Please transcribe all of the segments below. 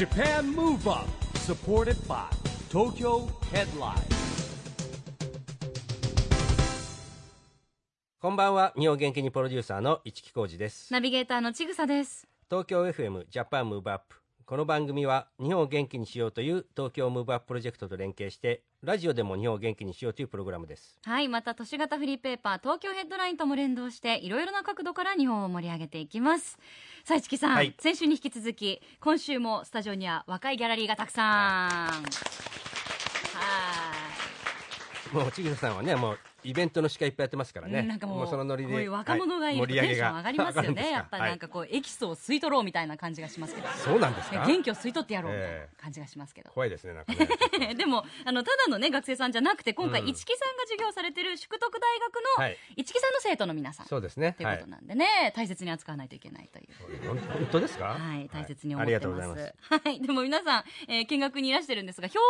Japan Move Up supported by Tokyo Headline. こんばんは。日本元気にプロデューサーの一木広治です。ナビゲーターのちぐさです。東京 FM Japan Move Up この番組は日本を元気にしようという東京 Move Up プロジェクトと連携してラジオでも日本を元気にしようというプログラムですはい、また都市型フリーペーパー東京ヘッドラインとも連動していろいろな角度から日本を盛り上げていきます。さあ、市木さん、はい先週に引き続き今週もスタジオには若いギャラリーがたくさん。はい。もう千草さんはねもうイベントの司会いっぱいやってますからね。うんなんかもうそのノリで。こういう若者がいるとはいテンション上が。りますよね、やっぱなんかこう、エキスを吸い取ろうみたいな感じがしますけど。そうなんですか？元気を吸い取ってやろうみたいなえ感じがしますけど、怖いですねなんかね。でもあのただのね学生さんじゃなくて今回うん市木さんが授業されてる淑徳大学のはい。市木さんの生徒の皆さん。そうですね。ということなんでね、大切に扱わないといけないという。はい本当ですか？はい、大切に思ありってます。はい、でも皆さん、えー見学にいらしてるんですが、表現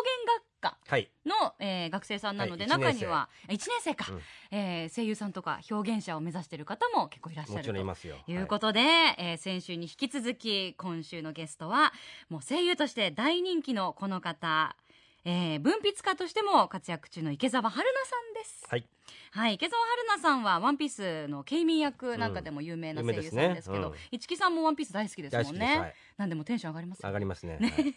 学科はい。の、えー学生さんなので、はい。中には1年生か、うん。えー声優さんとか表現者を目指している方も結構いらっしゃもるといますよ。いうことで、えー先週に引き続き今週のゲストはもう声優として大人気のこの方、えー文筆家としても活躍中の池澤春菜さんです。はいはい、池澤春菜さんはワンピースのケイミー役なんかでも有名な声優さんですけどうん、市木さんもワンピース大好きですもんね。なんでもテンション上がりますよ上がりますね。はい。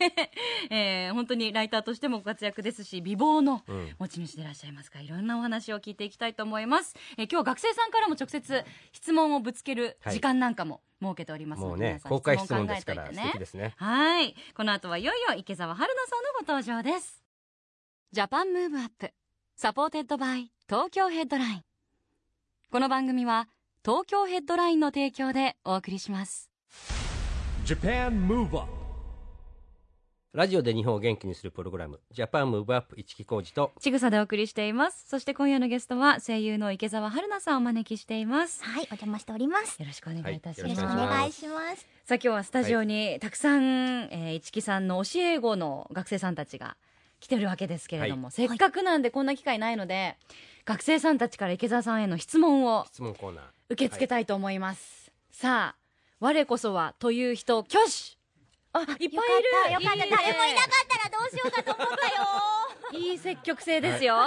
えー本当にライターとしてもご活躍ですし美貌のうん。持ち主でいらっしゃいますからいろんなお話を聞いていきたいと思います、えー今日は学生さんからも直接質問をぶつける時間なんかも設けておりますので、もうね皆さん公開質問ですから考えといてね。素敵ですね。はい。この後はいよいよ池澤春菜さんのご登場です。 Japan Move Up. Supported by Tokyo Headline。この番組は東京ヘッドラインの提供でお送りします。Japan Move Up ラジオで日本を元気にするプログラム。ジャパンムーブアップ市木浩司と。ちぐさでお送りしています。そして今夜のゲストは声優の池澤春菜さんをお招きしています。はい、お邪魔しております。よろしくお願いいたしはます、よろしくお願いします。さあ今日はスタジオにたくさん、えー、市木さんの教え子の学生さんたちが来てるわけですけれども、せっかくなんでこんな機会ないので、学生さんたちから池澤さんへの質問を質問コーナー。受け付けたいと思います、さあ我こそはという人挙手。あいっぱいいる。よかった、よかった。いいね。誰もいなかったらどうしようかと思ったよ。いい積極性ですよ、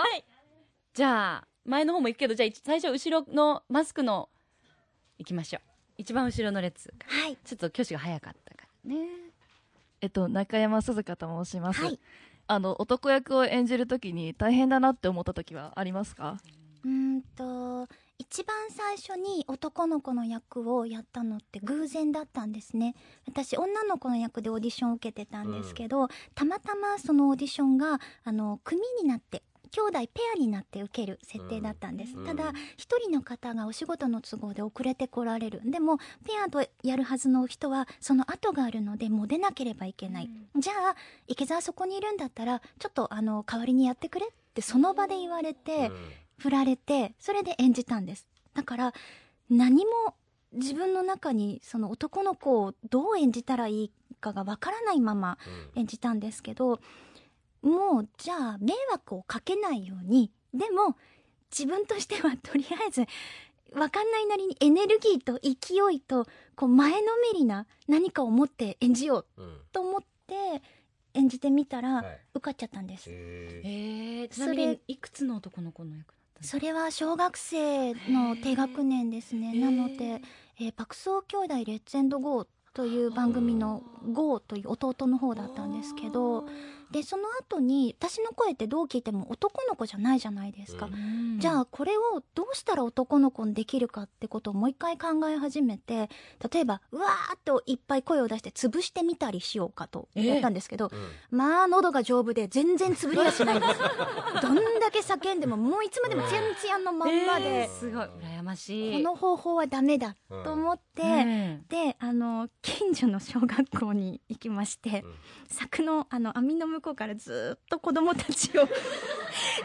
じゃあ前の方も行くけどじゃあ最初後ろのマスクの行きましょう。一番後ろの列はい。ちょっと挙手が早かったからね。えっと、中山鈴香と申します。はいあの、男役を演じるときに大変だなって思ったときはありますか？うーんと、一番最初に男の子の役をやったのって偶然だったんですね。私、女の子の役でオーディションを受けてたんですけど、たまたまそのオーディションが、あの、組になって、兄弟ペアになって受ける設定だったんです。うんただ、一人の方がお仕事の都合で遅れてこられる。でも、ペアとやるはずの人は、その後があるので、もう出なければいけない。じゃあ、池澤そこにいるんだったら、ちょっと、あの、代わりにやってくれって、その場で言われて、うん振られてそれで演じたんですだから何も自分の中にその男の子をどう演じたらいいかがわからないままうん演じたんですけどもうじゃあ迷惑をかけないようにでも自分としてはとりあえずわかんないなりにエネルギーと勢いとこう前のめりな何かを持って演じよううんと思って演じてみたらはい受かっちゃったんです。へーえー、ちなそれみにいくつの男の子の役だったんですか？それは小学生の低学年ですね。なので、えー、爆走兄弟レッツエンドゴーという番組のゴーという弟の方だったんですけど、で、その後に私の声ってどう聞いても男の子じゃないじゃないですか。うん。じゃあこれをどうしたら男の子にできるかってことをもう一回考え始めて例えばうわーっといっぱい声を出して潰してみたりしようかとやったんですけど、うん。まあ喉が丈夫で全然潰りはしないんです。よ どんだけ叫んでももういつまでもツヤンツヤンのまんまで、えーすごい。羨ましい。この方法はダメだと思って、ねであの近所の小学校に行きまして、うん。柵のあの網の向こうからずっと子供たちを。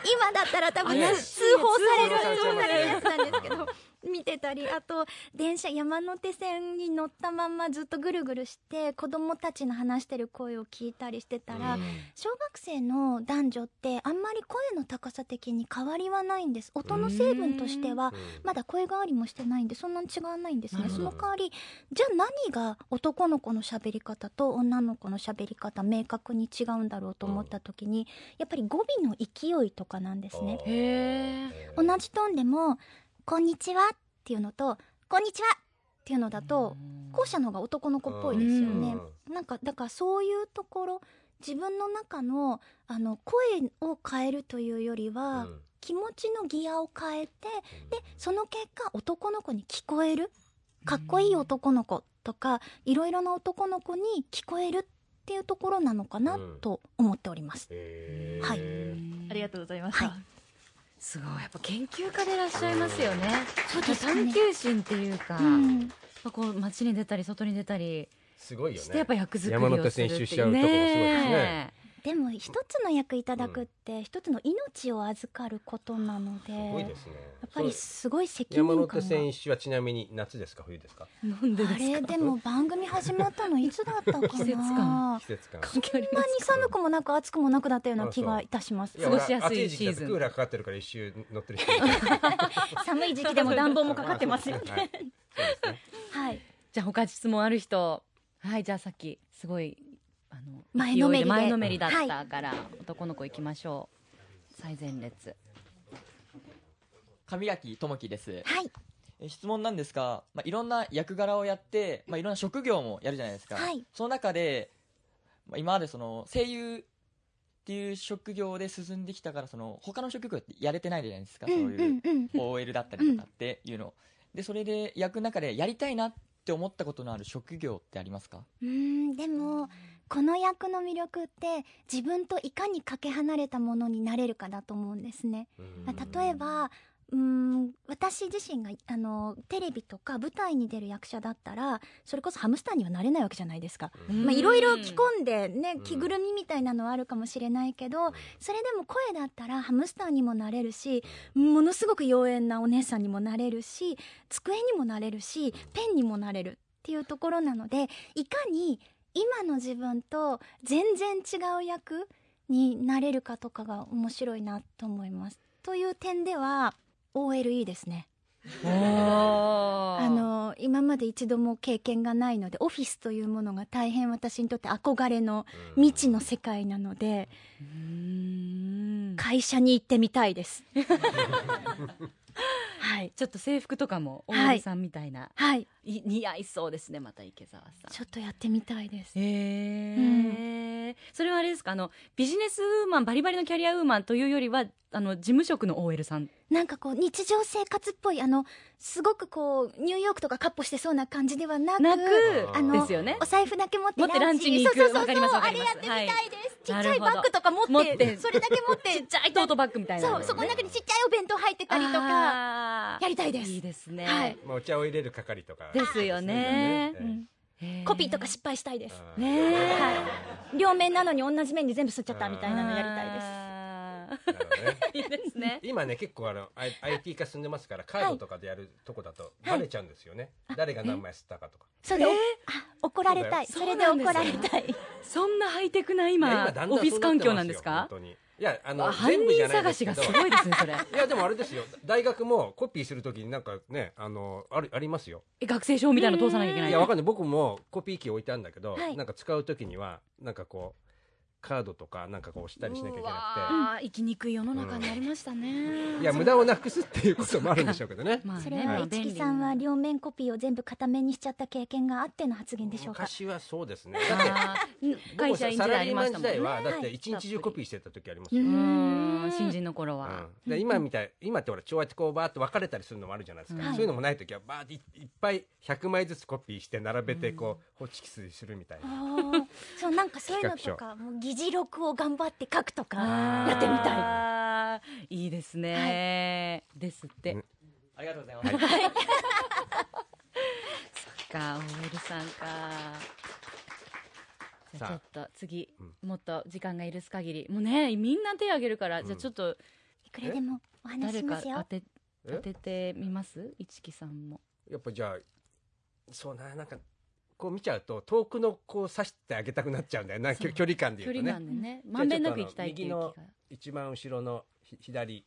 今だったら多分通報される。通報されるやつなんですけど見てたりあと電車山手線に乗ったままずっとぐるぐるして子供たちの話してる声を聞いたりしてたら、小学生の男女ってあんまり声の高さ的に変わりはないんです。音の成分としてはまだ声変わりもしてないんでそんなに違わないんですね。その代わりじゃあ何が男の子の喋り方と女の子の喋り方明確に違うんだろうと思った時に、やっぱり語尾の勢いとかなんですね。同じトーンでも「こんにちは」っていうのと「こんにちは」っていうのだと後者の方が男の子っぽいですよね。なんかだからそういうところ自分の中のあの声を変えるというよりは、気持ちのギアを変えてでその結果男の子に聞こえるかっこいい男の子とかいろいろな男の子に聞こえるっていうところなのかなと思っております。はい。ありがとうございました、はいすごい。やっぱ研究家でいらっしゃいますよね。そうですね。探求心っていうか、うん。こう街に出たり外に出たりすごいよね。してやっぱ役作りをする山手線一周しちゃうとこもすごいですねでも一つの役いただくって一つの命を預かることなので、すごいですね。やっぱりすごい責任山感が。手線一周はちなみに夏ですか？冬ですか？なん。でですか？あれでも番組始まったのいつだったかな。季節感。季節感。そんなに寒くもなく暑くもなくだったような気がいたします。過ごしやすい俺暑い時期だとシーズン。クーラーかかってるから一周乗ってる 寒い時期でも暖房もかかってますよね。はい。そうですね。はい。じゃあ他質問ある人。はいじゃあさっきすごいあの前のめり前のめりだったから、男の子行きましょう。最前列。上垣智樹です。はい。え質問なんですが、まあ、いろんな役柄をやって、まあ、いろんな職業もやるじゃないですか、はい。その中で、まあ、今までその声優っていう職業で進んできたからその他の職業ってやれてないじゃないですか、うんそういう OL だったりとかっていうの、でそれで役の中でやりたいなって思ったことのある職業ってありますか？うーんでもこの役の魅力って自分といかにかけ離れたものになれるかだと思うんですね。例えばうーん私自身があのテレビとか舞台に出る役者だったらそれこそハムスターにはなれないわけじゃないですか。まあ、いろいろ着込んでねうん。着ぐるみみたいなのはあるかもしれないけどそれでも声だったらハムスターにもなれるしものすごく妖艶なお姉さんにもなれるし机にもなれるしペンにもなれるっていうところなのでいかに今の自分と全然違う役になれるかとかが面白いなと思います。という点では OLE ですね。ああの今まで一度も経験がないのでオフィスというものが大変私にとって憧れの未知の世界なので会社に行ってみたいです。はい。ちょっと制服とかも大はい森さんみたいな、はい。い、似合いそうですねまた池澤さん。ちょっとやってみたいです。へえ、それはあれですか？あのビジネスウーマンバリバリのキャリアウーマンというよりはあの事務職の OL さん。なんかこう日常生活っぽいあのすごくこうニューヨークとかカッポしてそうな感じではなくあのですよね。お財布だけ持ってランチに行く。そうそうそうあれやってみたいです、はい。ちっちゃいバッグとか持ってそれだけ持って。ちっちゃいトートバッグみたいなのそうそこの中にちっちゃいお弁当入ってたりとか。かやりたいです。いいですね、はい。まあお茶を入れる係とか。ですよね。ね。へー。コピーとか失敗したいです。ねえ。はい。両面なのに同じ面に全部吸っちゃったみたいなのやりたいです。たいなるほどねいいですね。今ね結構あの IT 化進んでますからカードとかでやるとこだとバレちゃうんですよね、誰が何枚吸ったかとか。それで、あ怒られたい。それで怒られたい。そんなハイテクな今だんだんオフィス環境なんですか？本当にいやあのあ犯全部じゃ人ないですけど。探しがすごいですねそれ。いやでもあれですよ。大学もコピーするときになんかねあのあるありますよ。え学生証みたいなの通さなきゃいけないいやわかんない。僕もコピー機置いてあるんだけど、はい。なんか使うときにはなんかこうカードとかなんかこう押したりしなきゃいけなわー生きにくい世の中になりましたね、くていや無駄をなくすっていうこともあるんでしょうけどね。まあねそれは便利市木さんは両面コピーを全部片面にしちゃった経験があっての発言でしょうか。昔はそうですね。だって会社員時サラ代ありリーマン時ましたもんね。代はだってはい。一日中コピーしてた時ありますよ、ううーん。新人の頃は、うん。で今みたい今ってほら帳やってこうバーって分かれたりするのもあるじゃないですか、はい。そういうのもない時はバーっていいっぱい100枚ずつコピーして並べてこう、ホチキスするみたいな。そうなんかそういうのとかもう議事録を頑張って書くとかやってみたい。たいいいですね、ですって、うん。ありがとうございます、か OL さんか。じゃあちょさっと次、うもっと時間が許す限り。もうねみんな手挙げるから、じゃあちょっといくらでもお話し誰かしますよ当てえ？当ててみます？一木さんも。やっぱじゃあそうななんかこう見ちゃうと遠くのこう刺してあげたくなっちゃうんだよな。距距離感で距言うとね。離感でね。まんべんなく行きたいっていう気が。じゃあちょっとあの一番後ろのひ左。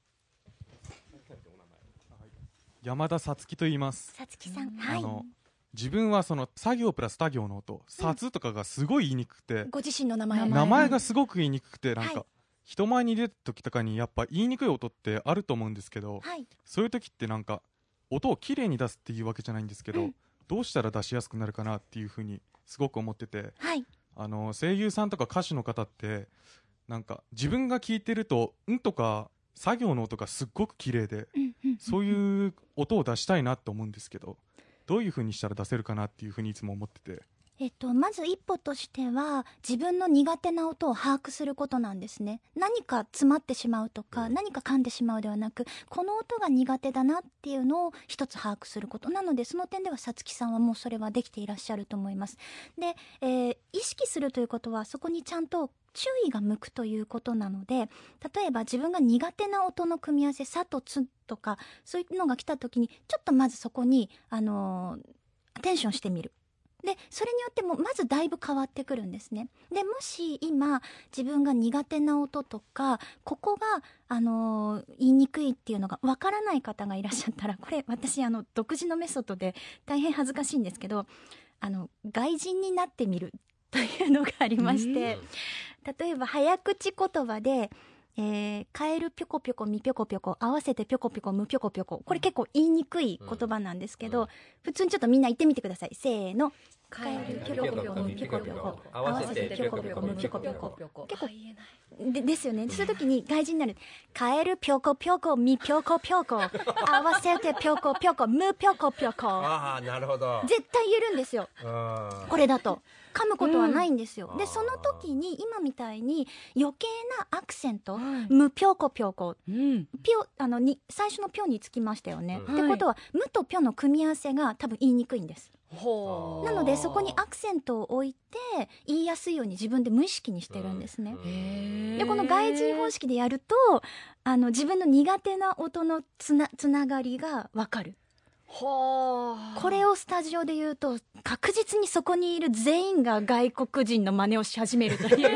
山田さつきと言います。さつきさんはい。あの自分はその作業プラス他行の音、さつとかがすごい言いにくくて、ご自身の名前。名前がすごく言いにくくて、なんはいか、人前に出た時とかにやっぱ言いにくい音ってあると思うんですけど、はい。そういう時ってなんか、音をきれいに出すっていうわけじゃないんですけど、うんどうしたら出しやすくなるかなっていうふうにすごく思ってて、はい。あの、声優さんとか歌手の方って、なんか自分が聞いてると、んとか作業の音がすっごく綺麗で、そういう音を出したいなと思うんですけど、どういう風にしたら出せるかなっていう風にいつも思ってて。えっと、まず一歩としては自分の苦手な音を把握することなんですね。何か詰まってしまうとか、何か噛んでしまうではなくこの音が苦手だなっていうのを一つ把握すること。なのでその点ではさつきさんはもうそれはできていらっしゃると思います。で、えー意識するということはそこにちゃんと注意が向くということなので例えば自分が苦手な音の組み合わせ「さ」と「つ」とかそういうのが来た時にちょっとまずそこに、あのーアテンションしてみるでそれによってもまずだいぶ変わってくるんですね。でもし今自分が苦手な音とかここが、あのー言いにくいっていうのがわからない方がいらっしゃったらこれ私あの独自のメソッドで大変恥ずかしいんですけどあの外人になってみるというのがありまして例えば早口言葉でえー、カエルぴょこぴょこみぴょこぴょこ合わせてぴょこぴょこむぴょこぴょこ。これ結構言いにくい言葉なんですけど、うん。普通にちょっとみんな言ってみてください。せーの。カエルぴょこぴょこむぴょこぴょこ。合わせてぴょこぴょこむぴょこぴょこ。結構あ言えないでですよね。そういう時に外人になる。カエルぴょこぴょこみぴょこぴょこ。合わせてぴょこぴょこむぴょこぴょこ。ああなるほど。絶対言えるんですよ。うん。これだと噛むことはないんですよ、うん。でその時に今みたいに余計なアクセントはい。むぴょこぴょこうん。ぴょあのに最初のぴょにつきましたよね、うん。ってことはむとぴょの組み合わせが多分言いにくいんです。なのでそこにアクセントを置いて言いやすいように自分で無意識にしてるんですね、でこの外人方式でやるとあの自分の苦手な音のつなつながりがわかるこれをスタジオで言うと確実にそこにいる全員が外国人の真似をし始めるという よ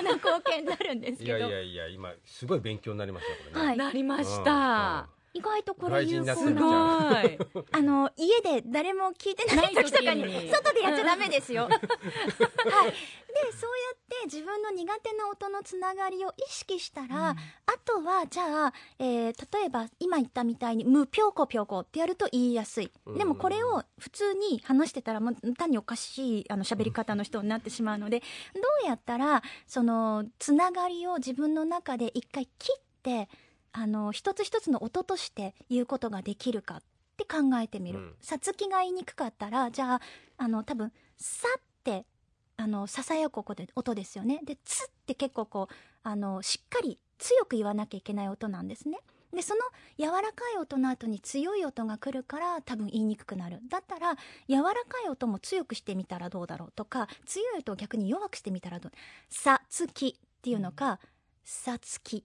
うな光景になるんですいけど。やいやいや今すごい勉強になりましたよこれね。はい。なりました意外とこれ有効すごな。いあの、家で誰も聞いてない時とかに、外でやっちゃダメですよ。はい。で、そうやって自分の苦手な音のつながりを意識したら、あとは、じゃあ、えー例えば今言ったみたいに、むぴょこぴょこってやると言いやすい。でもこれを普通に話してたら、もう単におかしい、あの、喋り方の人になってしまうので、どうやったら、その、つながりを自分の中で一回切って、あの一つ一つの音として言うことができるかって考えてみる。うん。さつきが言いにくかったらじゃああの多分「さ」ってあのささやく音で音ですよね。で「つ」って結構こうあのしっかり強く言わなきゃいけない音なんですね。でその柔らかい音の後に強い音が来るから多分言いにくくなる。だったら柔らかい音も強くしてみたらどうだろうとか強い音を逆に弱くしてみたらどうさつきっていうのか、さつき。っ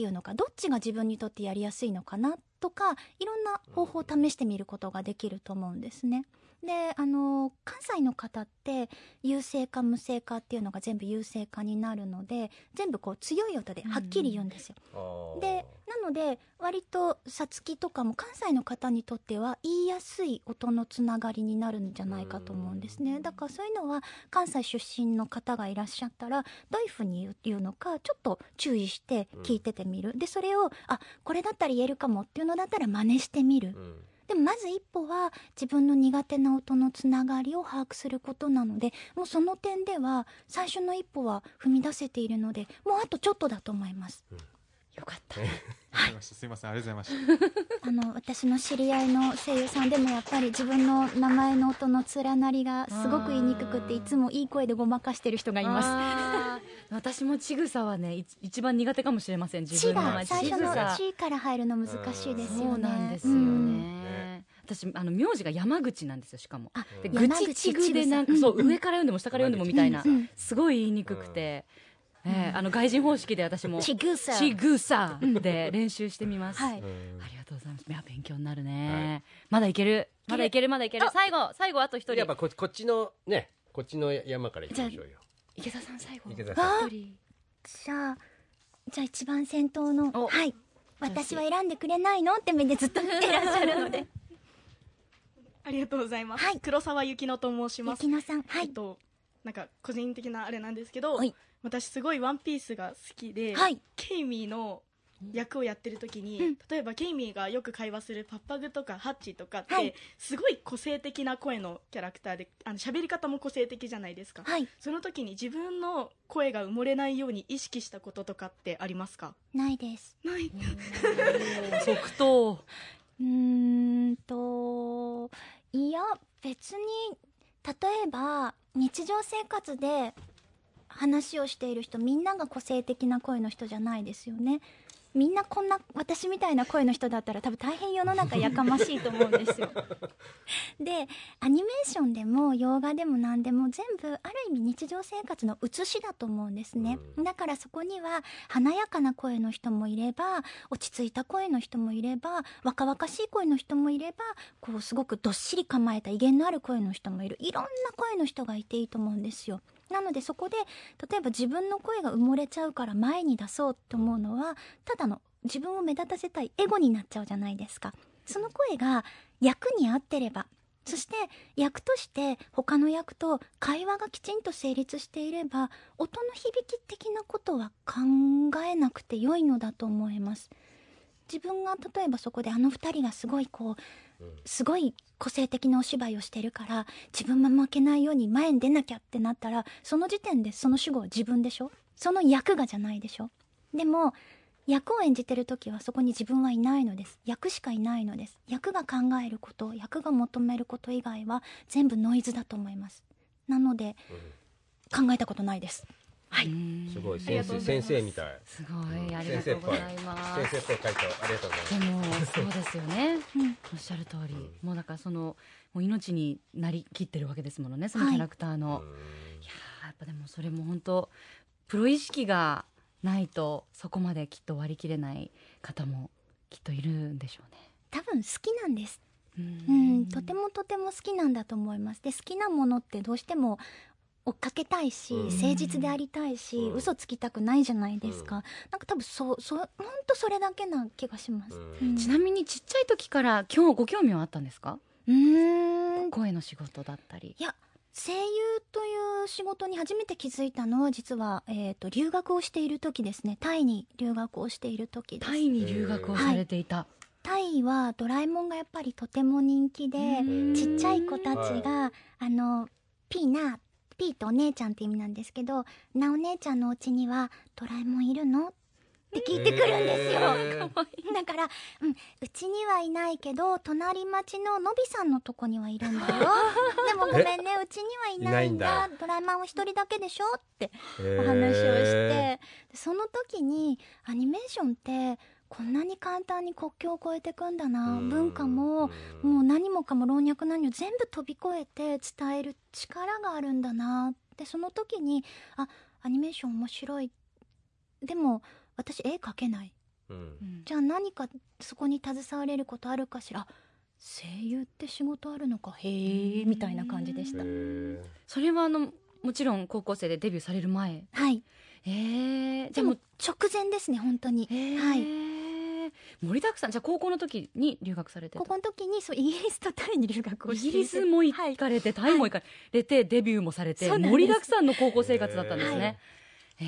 ていうのかどっちが自分にとってやりやすいのかなとかいろんな方法を試してみることができると思うんですね。であの関西の方って有声か無声かっていうのが全部有声かになるので全部こう強い音ではっきり言うんですよ。あー。でなので割とさつきとかも関西の方にとっては言いやすい音のつながりになるんじゃないかと思うんですね。だからそういうのは関西出身の方がいらっしゃったらどういうふうに言うのかちょっと注意して聞いててみる、でそれをあこれだったら言えるかもっていうのだったら真似してみる、うんでもまず一歩は自分の苦手な音のつながりを把握することなのでもうその点では最初の一歩は踏み出せているのでもうあとちょっとだと思います。よかった。すいません。ありがとうございました。あの私の知り合いの声優さんでもやっぱり自分の名前の音の連なりがすごく言いにくくていつもいい声でごまかしてる人がいます。私もちぐさはねい一番苦手かもしれません自「ち」が分の名前。最初のちから入るの難しいですよね。そうなんですようん。ね私あの名字が山口なんですよしかも。あぐちちぐでなんかそう上から読んでも下から読んでもみたいな。すごい言いにくくて。ええあの外人方式で私もちぐさ。ちぐさで練習してみます、ありがとうございます。いや勉強になるね、まだいける？まだいけるまだいける。最後最後あと一人。やっぱここっちのねこっちの山から行きましょうよ。池田さん最後。池田さん。じゃあじゃあ一番先頭のお。はい。私は選んでくれないの？って目でずっと見てらっしゃるのでありがとうございます。はい。黒沢ゆきのと申します。ゆきのさん。はい。えっと、なんか個人的なあれなんですけど、はい。私すごいワンピースが好きで、はい。ケイミーの役をやってる時に、うん。例えばケイミーがよく会話するパッパグとかハッチとかって、はい。すごい個性的な声のキャラクターであの喋り方も個性的じゃないですか、はい。その時に自分の声が埋もれないように意識したこととかってありますか？ないです。ない。即答 うんといや別に例えば日常生活で話をしている人みんなが個性的な声の人じゃないですよね。みんなこんな私みたいな声の人だったら多分大変世の中やかましいと思うんですよ。でアニメーションでも洋画でも何でも全部ある意味日常生活の写しだと思うんですね、だからそこには華やかな声の人もいれば落ち着いた声の人もいれば若々しい声の人もいればこうすごくどっしり構えた威厳のある声の人もいる。いろんな声の人がいていいと思うんですよなのでそこで例えば自分の声が埋もれちゃうから前に出そうと思うのはただの自分を目立たせたいエゴになっちゃうじゃないですか。その声が役に合ってればそして役として他の役と会話がきちんと成立していれば音の響き的なことは考えなくて良いのだと思います。自分が例えばそこであの二人がすごいこうすごい個性的なお芝居をしてるから自分も負けないように前に出なきゃってなったらその時点でその主語は自分でしょ？その役がじゃないでしょ？でも役を演じてる時はそこに自分はいないのです。役しかいないのです。役が考えること役が求めること以外は全部ノイズだと思います。なので、考えたことないですはい。すごい先生先生みたい。すごいありがとうございます。先生っぽい。回答ありがとうございます。でもそうですよね、うん。おっしゃる通り、もうだからそのもう命になりきってるわけですものねそのキャラクターの、い、やーやっぱでもそれも本当プロ意識がないとそこまできっと割り切れない方もきっといるんでしょうね。多分好きなんです。ううんとてもとても好きなんだと思います。で好きなものってどうしても追っかけたいし、うん。誠実でありたいし、うん。嘘つきたくないじゃないですか、うん。なんか多分そうそう本当それだけな気がします、うん。うん。ちなみにちっちゃい時から今日ご興味はあったんですか？うーん。声の仕事だったり。いや声優という仕事に初めて気づいたのは実は、えー、と留学をしている時ですね。タイに留学をしている時です。タイに留学をされていた、タイはドラえもんがやっぱりとても人気でうん。ちっちゃい子たちが、あのピーナピーとお姉ちゃんって意味なんですけどなお姉ちゃんのお家にはドラえもんいるの？って聞いてくるんですよ、へー。だから、うん、うちにはいないけど隣町ののびさんのとこにはいるんだよ。でもごめんねうちにはいないんだ。ドラえもんは一人だけでしょ？ってお話をして。その時にアニメーションってこんなに簡単に国境を越えてくんだな。うん。文化もうん。もう何もかも老若男女全部飛び越えて伝える力があるんだな。ってその時にあアニメーション面白い。でも私絵描けない。うん。うん。じゃあ何かそこに携われることあるかしら。声優って仕事あるのか。へえみたいな感じでした。それはあのもちろん高校生でデビューされる前？はい。えー、じでもゃあもう直前ですね本当に。えー。はい盛りだくさん。じゃあ高校の時に留学されてた。ここの時にそうイギリスとタイに留学をイしてギリスも行はいかれて、タイも行かれて、デビューもされて盛りだくさんの高校生活だったんですはい。ね。へ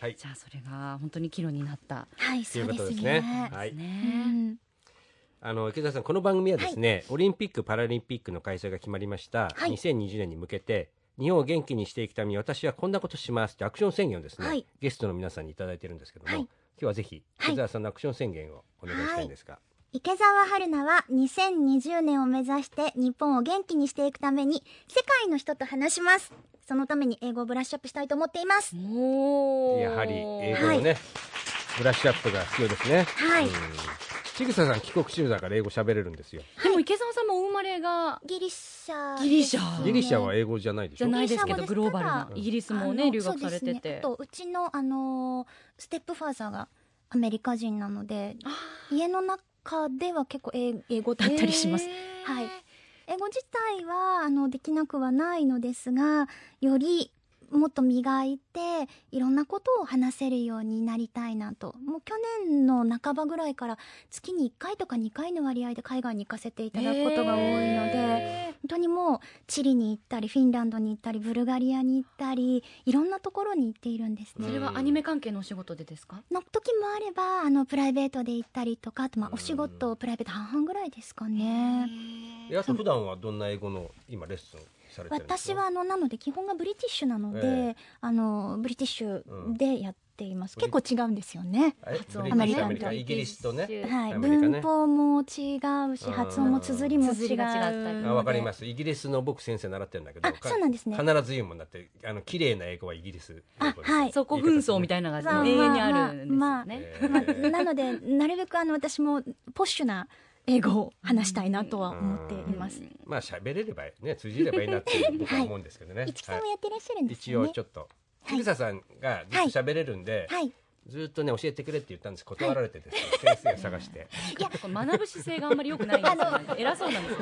ー。はい。じゃあそれが本当に岐路になった。はいといそううですことですね。ねはい。ね。うん。あの池田さんこの番組はですね、オリンピック・パラリンピックの開催が決まりました、はい。2020年に向けて日本を元気にしていくために私はこんなことしますってアクション宣言をですね、はい。ゲストの皆さんにいただいてるんですけども、はい今日はぜひはい。池田さんのアクション宣言をお願いしたいんですが、池澤春菜は2020年を目指して日本を元気にしていくために世界の人と話します。そのために英語をブラッシュアップしたいと思っています。やはり英語のね、ブラッシュアップが必要ですね。はい。うんちぐささん帰国中だから英語喋れるんですよ。でも池澤さんもお生まれがギリシャギリシャ。ギリシャは英語じゃないでしょじゃないです。けどグローバルなただイギリスもあのね留学さそうですね。れててあとうちのあのーステップファーザーがアメリカ人なので家の中では結構英英語だったりします、はい。英語自体はあのできなくはないのですがよりもっと磨いていろんなことを話せるようになりたいなと。もう去年の半ばぐらいから月に1回とか2回の割合で海外に行かせていただくことが多いので、本当にもうチリに行ったりフィンランドに行ったりブルガリアに行ったりいろんなところに行っているんですね。それはアニメ関係のお仕事でですか？の時もあればあのプライベートで行ったりとかあとまあうんお仕事プライベート半々ぐらいですかね。えあと普段はどんな英語の今レッスンされてるんですか？私はあのなので基本がブリティッシュなので、えあのブリティッシュでやっています、結構違うんですよね。え発音アメリカアメリカイギリスとねはい、ね。文法も違うしうん。発音も綴りも違う。綴りが違ったりあわかります。すイギリスの僕先生習ってるんだけどあそうなんですね。必ず言うもんだってあの綺麗な英語はイギリス。あはい。そこ紛争みたいなのまあが永遠にあるんですよまあねまあ、えーなのでなるべくあの私もポッシュな英語を話したいなとは思っています。まあ喋れればね通じればいいなって僕は 思うんですけどね、一木さんはもやってらっしゃるんい一ですよね。応ちょっとちぐささんがずっと喋れるんで、はい。ずっとね教えてくれって言ったんです。断られてですね、先生を探して。これ学ぶ姿勢があんまり良くないんですよ。ね偉そうなんで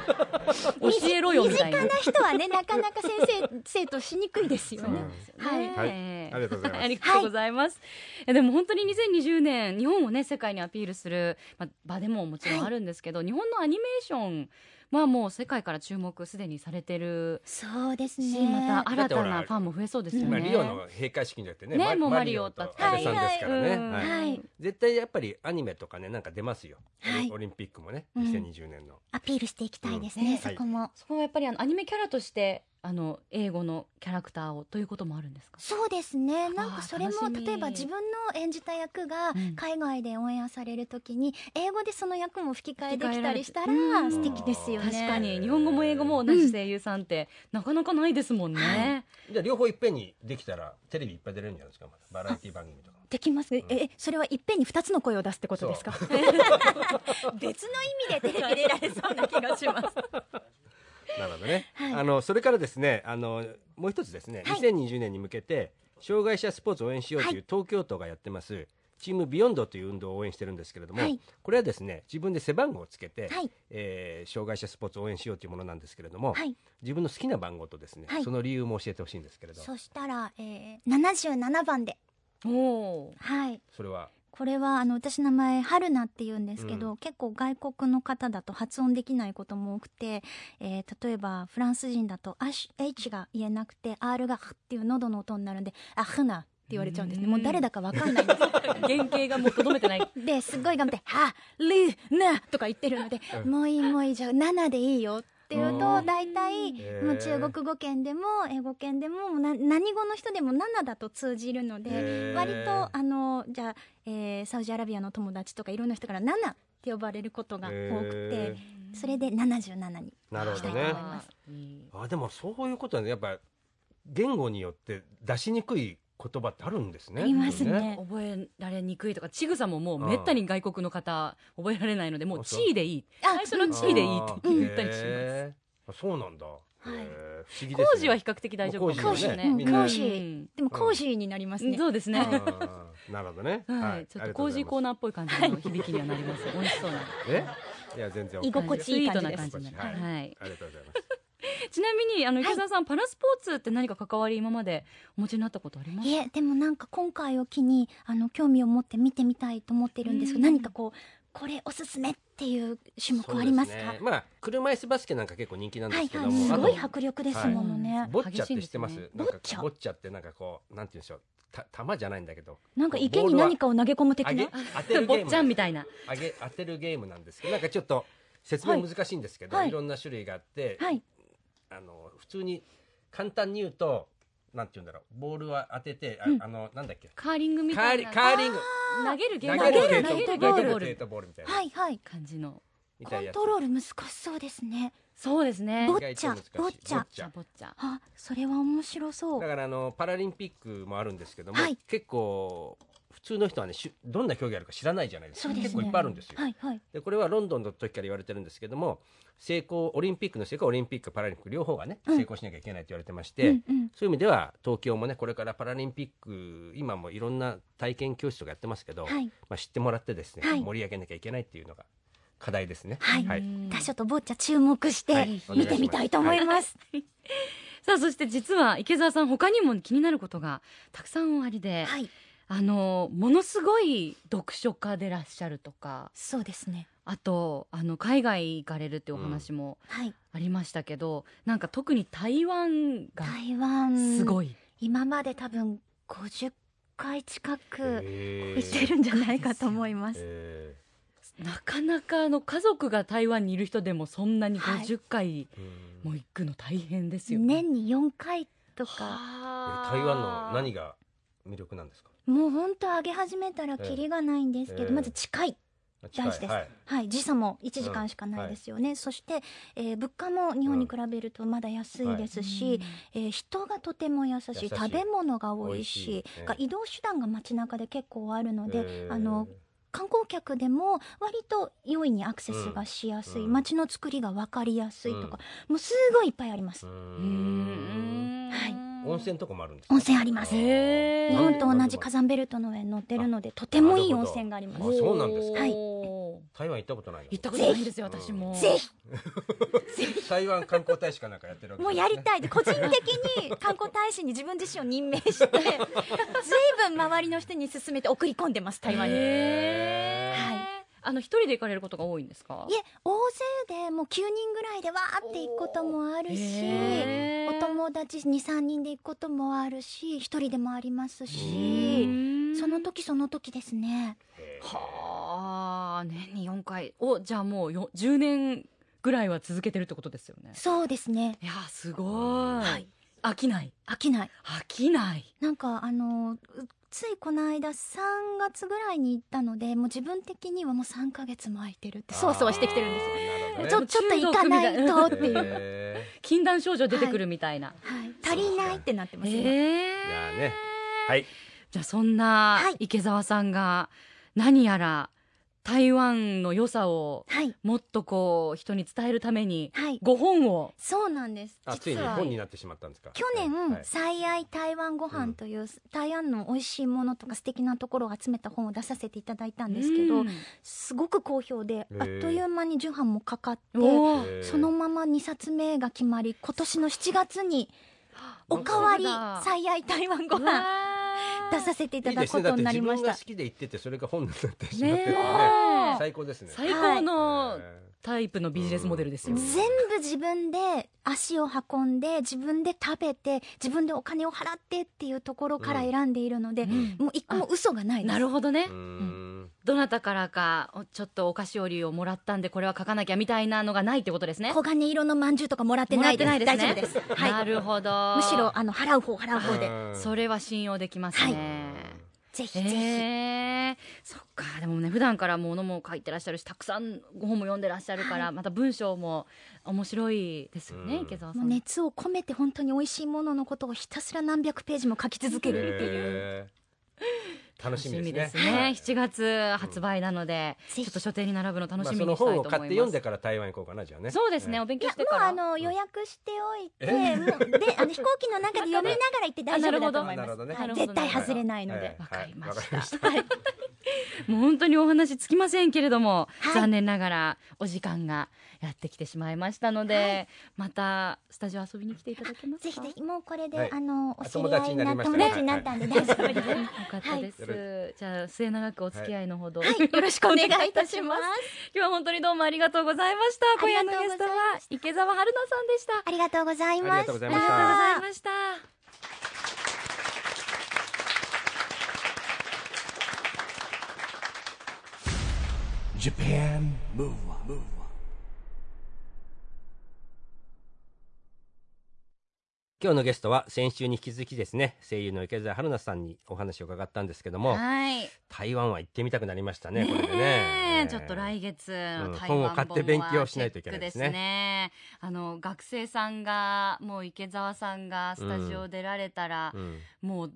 すよ。教えろよみたいな。身近な人はねなかなか先生生徒しにくいですよね。はい。はい。ありがとうございます。ありがとうございます。いやでも本当に2020年日本をね世界にアピールする、まあ、場でももちろんあるんですけど、日本のアニメーションはもう世界から注目すでにされてるそうですし、ね。また新たなファンも増えそうですよね。今リオの閉会式によってねねもうマリオと。と安倍さんですからね、はいはい。絶対やっぱりアニメとかねなんか出ますよ、はい。オリンピックもねうん。2020年の、アピールしていきたいですね。うんね。そこも。そこはやっぱりあのアニメキャラとしてあの英語のキャラクターをということもあるんですか？そうですね。なんかそれも例えば自分の演じた役がうん。海外でオンエアされるときに英語でその役も吹き替えできたりしたら素敵ですよね。確かに日本語も英語も同じ声優さんって、なかなかないですもんね。じゃあ両方いっぺんにできたらテレビいっぱい出れるんじゃないですか？バラエティ番組とか。できます、えそれはいっぺんに二つの声を出すってことですか？別の意味でテレビ出られそうな気がしますなるほどね、はい。あのそれからですねあのもう一つですね、はい。2020年に向けて障害者スポーツを応援しようという東京都がやってます、チームビヨンドという運動を応援してるんですけれども、はい。これはですね自分で背番号をつけて、はい。えー障害者スポーツを応援しようというものなんですけれども、はい。自分の好きな番号とですね、はい。その理由も教えてほしいんですけれど。そしたら、えー、77番で。おお。はい。それは？これはあの私名前春菜って言うんですけど、うん。結構外国の方だと発音できないことも多くて、えー例えばフランス人だと H, H が言えなくて R がフっていう喉の音になるんで「あふな」って言われちゃうんですね。もう誰だかわかんないんです 原型がもうとどめてない。ですっごい頑張って「はルナ」とか言ってるので「うん。もういいもういいじゃあ7でいいよ」っていうとうん。大体もう中国語圏でも英語圏でもな何語の人でも7だと通じるので割とあのじゃあ、えーサウジアラビアの友達とかいろんな人から7って呼ばれることが多くへてそれで77になるほどね。したいと思います。あでもそういうことはねやっぱ言語によって出しにくい言葉ってあるんですね。ありますね。覚えられにくいとか、ちぐさももうめったに外国の方覚えられないので、もう地位でいい。あ最初の地位でいいって言ったりします。そうなんだ、い。へー。不思議ですね。工事は比較的大丈夫かも工事はしれないね。工事。でもコージーになりますね。そうですね。なるほどね。はい、ちょっとコージーコーーナーっぽい感じの響きにはなります。美味しそうな。え？いや全然居心地いい感じです。はい。ありがとうございます ちなみにあの池澤さん、パラスポーツって何か関わり今までお持ちになったことありますいえでもなんか今回を機にあの興味を持って見てみたいと思ってるんですけど、うん何かこうこれおすすめっていう種目ありますか？そうでね。まあ車椅子バスケなんか結構人気なんではいすけども、はいすごい迫力ですものね、ボッチャって知ってます？激しいんですなんかボッチャ？ボッチャってなんかこうなんて言うんでしょう。た玉じゃないんだけど。なんか池に何かを投げ込む的な？当てるゲーム。坊ちゃんみたいな。あげ当てるゲームなんですけど。なんかちょっと説明難しいんですけど、はい。い、ろんな種類があって、はいあの普通に簡単に言うとなんて言うんだろう。ボールは当ててあ,、うん。あのなんだっけ？カーリングみカーリたいな。カーリング。投げるゲーム。投げるゲート投げるゲート投げボール。るゲートボールみたいな、はいはい。感じの。コンみたいなやつ。トロール難しそうですね。そうですね。ボ意ッチャ。ボッチャ。ボッチャボッチャ。あそれは面白そう。だからあのパラリンピックもあるんですけども、はい。結構普通の人はねしゅどんな競技あるか知らないじゃないですか。ね。結構いっぱいあるんですよ、はいはい。でこれはロンドンの時から言われてるんですけども成功オリンピックの成功オリンピックパラリンピック両方がねうん。成功しなきゃいけないと言われてまして、うんうん。そういう意味では東京もねこれからパラリンピック今もいろんな体験教室とかやってますけど、はい。まあ、知ってもらってですね、はい。盛り上げなきゃいけないっていうのが課題ですね。はい。はい。じゃあちょっとボッチャ注目してはい。見てみたいと思います。さあそして実は池澤さん他にも気になることがたくさんおありで、はい、あのものすごい読書家でらっしゃるとかそうですね。あとあの海外行かれるってお話もはい、ありましたけど、なんか特に台湾が台湾すごい、今まで多分50回近く行ってるんじゃないかと思います。へなかなかあの家族が台湾にいる人でもそんなにはい。50回も行くの大変ですよね。年に4回とか、はあ。台湾の何が魅力なんですか？もう本当上げ始めたらキリがないんですけど、ええ。まず近い。大事です。はい。はい、時差も1時間しかないですよね、そして、えー物価も日本に比べるとまだ安いですし、えー人がとても優しい食べ物が美味しい移動手段が街中で結構あるので、へーあの観光客でも割と容易にアクセスがしやすい、うん。街の作りが分かりやすいとか、もうすごいいっぱいあります、ううんん。はい温泉とかもあるんですか温泉あります。日本と同じか火山ベルトの上に乗ってるのでとてもいい温泉があります。あそうなんですか。台湾行ったことないの？行ったことないんですよ私も。ぜひ。台湾観光大使かなんかやってるわけもうやりたいで個人的に観光大使に自分自身を任命してずいぶん周りの人に勧めて送り込んでます台湾に。あの一人で行かれることが多いんですか？え大勢でもう9人ぐらいでわーって行くこともあるしお友達23人で行くこともあるし一人でもありますうしん。その時その時ですね。はあ年に4回。おじゃあもうよ10年ぐらいは続けてるってことですよね。そうですね。いやすごい、はい。飽きない。飽きない。飽きない。なんかあのうついこの間3月ぐらいに行ったのでもう自分的にはもう3ヶ月も空いてるってそわそわしてきてるんですよ。すちょちょっと行かないとっていう、禁断症状出てくるみたいな。足りないってなってます、今えー。いやね。はい。じゃあそんなはい。池澤さんが何やら台湾の良さをはい。もっとこう人に伝えるためにはい。5本を。そうなんです。あついに実は本になってしまったんですか？去年はい「最愛台湾ご飯という台湾の美味しいものとか素敵なところを集めた本を出させていただいたんですけどうん。すごく好評でー。あっという間に重版もかかってそのまま2冊目が決まり今年の7月におかわり最愛台湾ごう飯出させていただくことになり自ました。分が好きで言っててそれが本になってしまってるのね。最高ですね。最高のえタイプのビジネスモデルですよ。うん。全部自分で足を運んで自分で食べて自分でお金を払ってっていうところから選んでいるので、うん。もう一個も嘘がないです。なるほどね。ーう。ん。どなたからかおちょっとお菓子折りをもらったんでこれは書かなきゃみたいなのがないってことですね。黄金色のまんじゅうとかもらってないで。すいですね。大丈夫です、はい、なるほど。むしろあの払う方払う方で。うん。それは信用できますね。ぜひぜひ、えー、そっか。でもね普段から物も書いてらっしゃるしたくさんご本も読んでらっしゃるから、また文章も面白いですよね、うん。池澤さ。もうん熱を込めて本当に美味しいもののことをひたすら何百ページも書き続けるっていう、へー楽しみですね。ね。はい7月発売なので、ぜひ。ちょっと書店に並ぶの楽まあしみにしたいと思います。買って読んでから台湾行こうかなじゃあね。そうですね、お勉強してから。あの予約しておいて、え？もうであの飛行機の中で読みながら行って大丈夫だと思います、あなるほど。ねはい。なるほど絶対外れないので、はい。わかりまはいした。わかりました。もう本当にお話つきませんけれども、はい。残念ながらお時間がやってきてしまいましたので、またスタジオ遊びに来ていただけますか？ぜひぜひもうこれで、はい。あのおあ知り合いにな友達になりましたね。友達になったんで大丈夫です、よかったです、はいじゃあ末永くお付き合いのほど、はい、よろしくお願いいたします。今日は本当にどうもありがとうございました。今夜のゲストは池澤春菜さんでした。ありがとうございました。ありがとうございました。ありがとうございました今日のゲストは先週に引き続きですね声優の池澤春菜さんにお話を伺ったんですけどもはい。台湾は行ってみたくなりましたねこれでね。ちょっと来月、ん。台湾本を買って勉強しないといけないですね。ねあの学生さんがもう池澤さんがスタジオ出られたら、うん。もう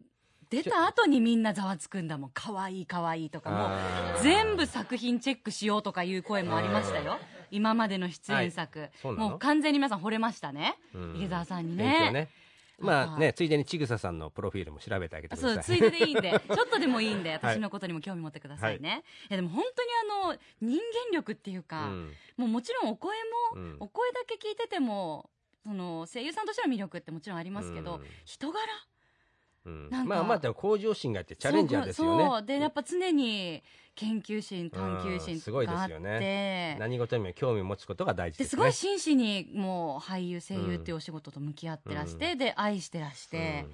出た後にみんなざわつくんだもん。可愛い可愛いとかも全部作品チェックしようとかいう声もありましたよ今までの出演作、そうなの？もう完全に皆さん惚れましたね、うん。池澤さんにね。ね。まあねついでにちぐささんのプロフィールも調べてあげてくださいそうついででいいんで。ちょっとでもいいんではい私のことにも興味持ってくださいね、い、やでも本当にあの人間力っていうか、うん。もうもちろんお声も、うん。お声だけ聞いててもその声優さんとしての魅力ってもちろんありますけど、うん。人柄うん。なんか。まあまあでも向上心があってチャレンジャーですよね。そうそうでやっぱ常に研究心探求心うんすごいでがあって、すよね何事にも興味を持つことが大事ですね。ですごい真摯にもう俳優声優っていうお仕事と向き合ってらして、で愛してらして、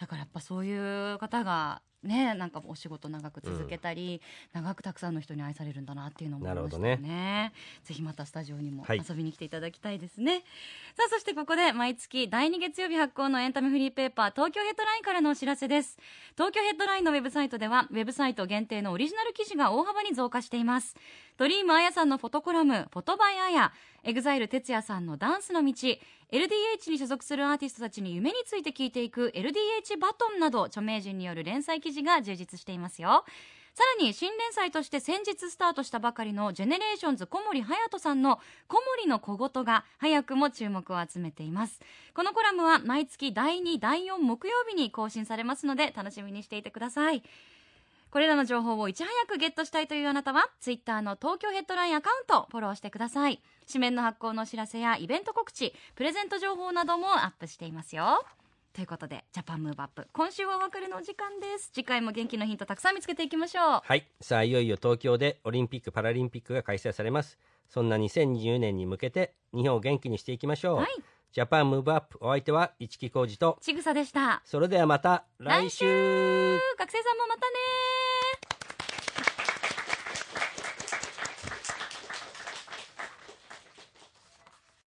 だからやっぱそういう方がねなんかお仕事長く続けたり、長くたくさんの人に愛されるんだなっていうのも思いましたなるね。ぜひまたスタジオにもはい。遊びに来ていただきたいですね、さあそしてここで毎月第2月曜日発行のエンタメフリーペーパー東京ヘッドラインからのお知らせです。東京ヘッドラインのウェブサイトではウェブサイト限定のオリジナル記事が大幅に増加しています。 Dream あやさんのフォトコラム「 Photo by あや」 EXILE TETSUYA さんのダンスの道 LDH に所属するアーティストたちに夢について聞いていく LDH バトンなど著名人による連載記事が充実していますよ。さらに新連載として先日スタートしたばかりの GENERATIONS小森隼さんの小森の小言が早くも注目を集めています。このコラムは毎月第2第4木曜日に更新されますので楽しみにしていてください。これらの情報をいち早くゲットしたいというあなたは、ツイッターの東京ヘッドラインアカウントフォローしてください。紙面の発行のお知らせやイベント告知、プレゼント情報などもアップしていますよ。ということで、 JAPAN MOVE UP。今週はお別れのお時間です。次回も元気のヒントたくさん見つけていきましょう。はいさあいよいよ東京でオリンピック・パラリンピックが開催されますそんな2020年に向けて日本を元気にしていきましょう、はい。 JAPAN MOVE UPお相手は一木広治とちぐさでした。それではまた来週学生さんもまたね